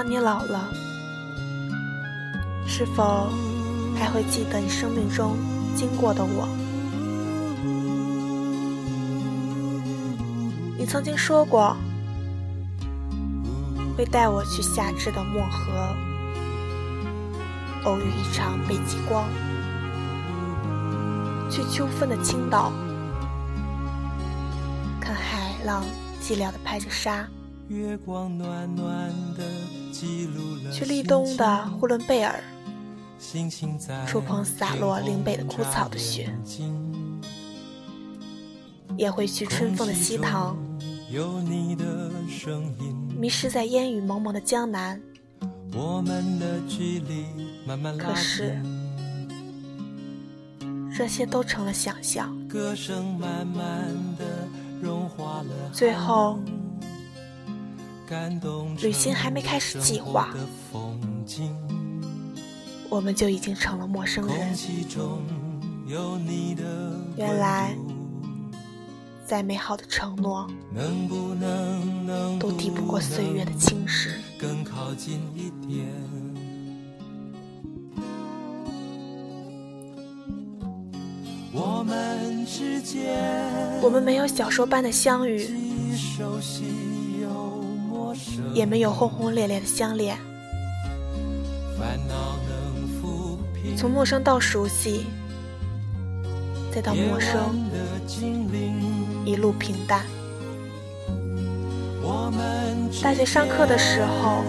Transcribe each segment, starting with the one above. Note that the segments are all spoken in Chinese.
当你老了，是否还会记得你生命中经过的我？你曾经说过，会带我去夏至的漠河，偶遇一场北极光；去秋分的青岛，看海浪寂寥的拍着沙。月光暖暖的去立冬的呼伦贝尔，触碰洒落岭北的枯草的雪，也会去春风的西塘，迷失在烟雨蒙蒙的江南。可是，这些都成了想象，最后。旅行还没开始计划，我们就已经成了陌生人。原来，再美好的承诺，都抵不过岁月的侵蚀。我们没有小说般的相遇。也没有轰轰烈烈的相恋，从陌生到熟悉，再到陌生，一路平淡。大学上课的时候，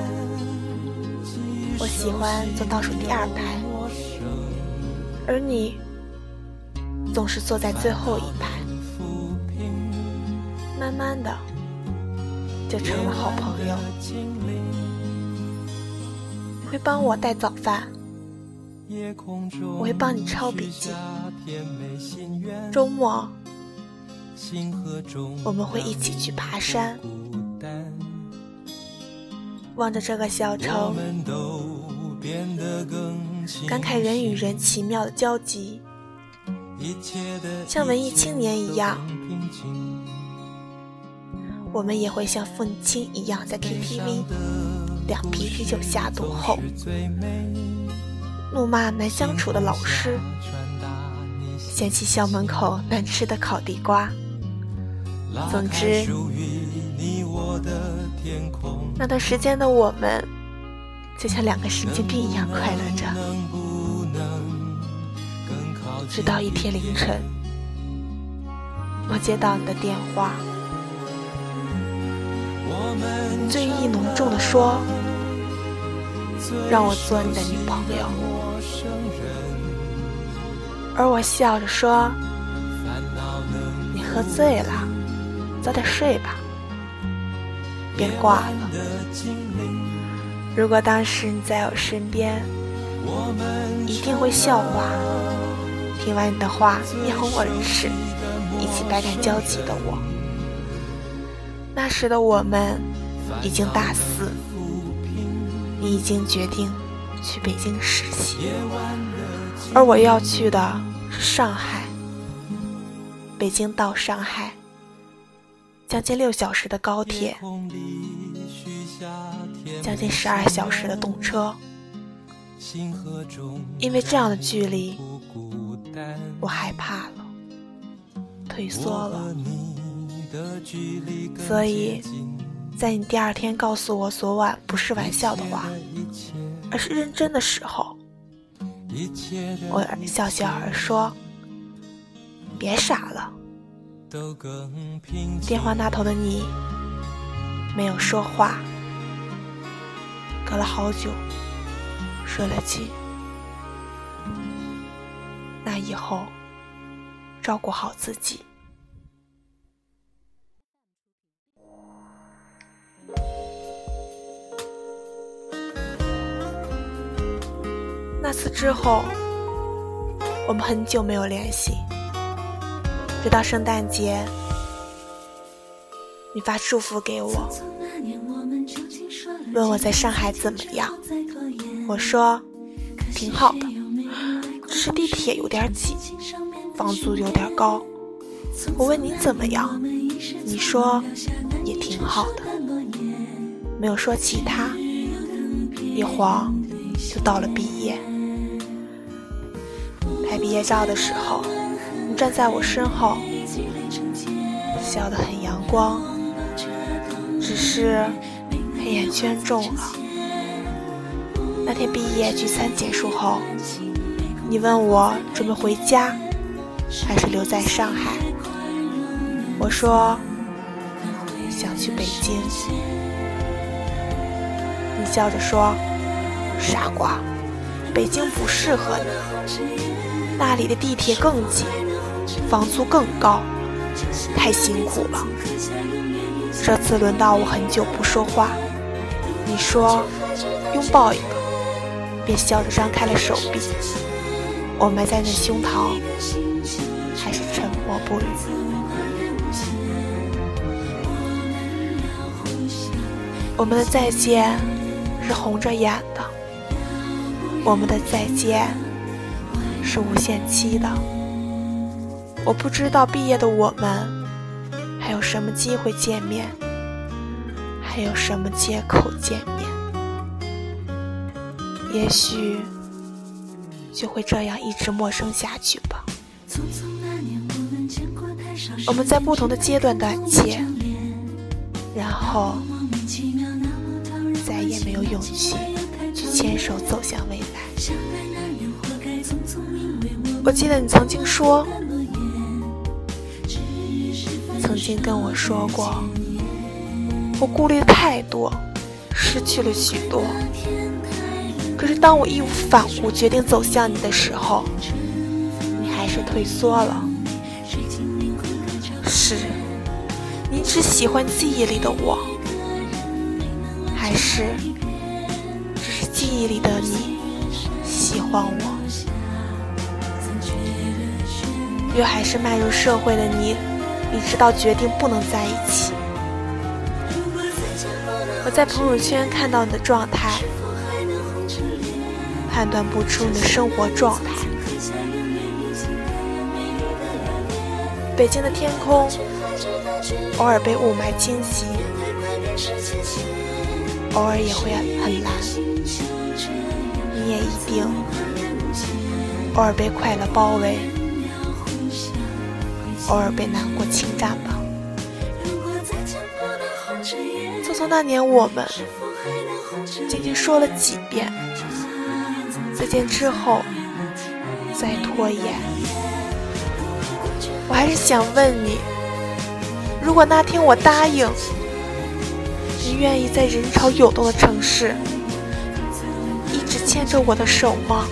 我喜欢坐倒数第二排，而你总是坐在最后一排。慢慢的。就成了好朋友。你会帮我带早饭，我会帮你抄笔记。周末，我们会一起去爬山。望着这个小城，感慨人与人奇妙的交集，像文艺青年一样。我们也会像父亲一样，在 KTV 两瓶啤酒下肚后，怒骂难相处的老师，嫌弃校门口难吃的烤地瓜。总之，那段时间的我们，就像两个神经病一样快乐着。直到一天凌晨，我接到你的电话。醉意浓重的说：“让我做你的女朋友。”而我笑着说：“你喝醉了，早点睡吧，别挂了。如果当时你在我身边，一定会笑话。听完你的话，面红耳赤，一起百感交集的我。”那时的我们已经大四，你已经决定去北京实习，而我要去的是上海。北京到上海，将近六小时的高铁，将近十二小时的动车。因为这样的距离，我害怕了，退缩了。所以，在你第二天告诉我昨晚不是玩笑的话，而是认真的时候，我笑笑而说：“别傻了。”电话那头的你没有说话，隔了好久，睡了气。那以后，照顾好自己。那次之后，我们很久没有联系，直到圣诞节，你发祝福给我，问我在上海怎么样。我说挺好的，只是地铁有点挤，房租有点高。我问你怎么样，你说也挺好的，没有说其他。一晃就到了毕业。毕业照的时候，你站在我身后，笑得很阳光，只是黑眼圈重了。那天毕业聚餐结束后，你问我准备回家，还是留在上海？我说想去北京。你笑着说：“傻瓜，北京不适合你。”那里的地铁更挤，房租更高，太辛苦了。这次轮到我很久不说话，你说拥抱一个，便笑着张开了手臂。我埋在那胸膛，还是沉默不语。我们的再见是红着眼的，我们的再见。是无限期的，我不知道毕业的我们还有什么机会见面，还有什么借口见面，也许就会这样一直陌生下去吧。我们在不同的阶段感切，然后再也没有勇气去牵手走向我记得你曾经说，曾经跟我说过，我顾虑太多，失去了许多。可是当我义无反顾决定走向你的时候，你还是退缩了。是，你只喜欢记忆里的我，还是只是记忆里的你喜欢我？又还是迈入社会的你，你知道决定不能在一起。我在朋友圈看到你的状态，判断不出你的生活状态。北京的天空偶尔被雾霾侵袭，偶尔也会很蓝。你也一定偶尔被快乐包围。偶尔被难过侵占吧。匆匆那年，我们仅仅说了几遍再见之后再拖延。我还是想问你，如果那天我答应，你愿意在人潮涌动的城市一直牵着我的手吗？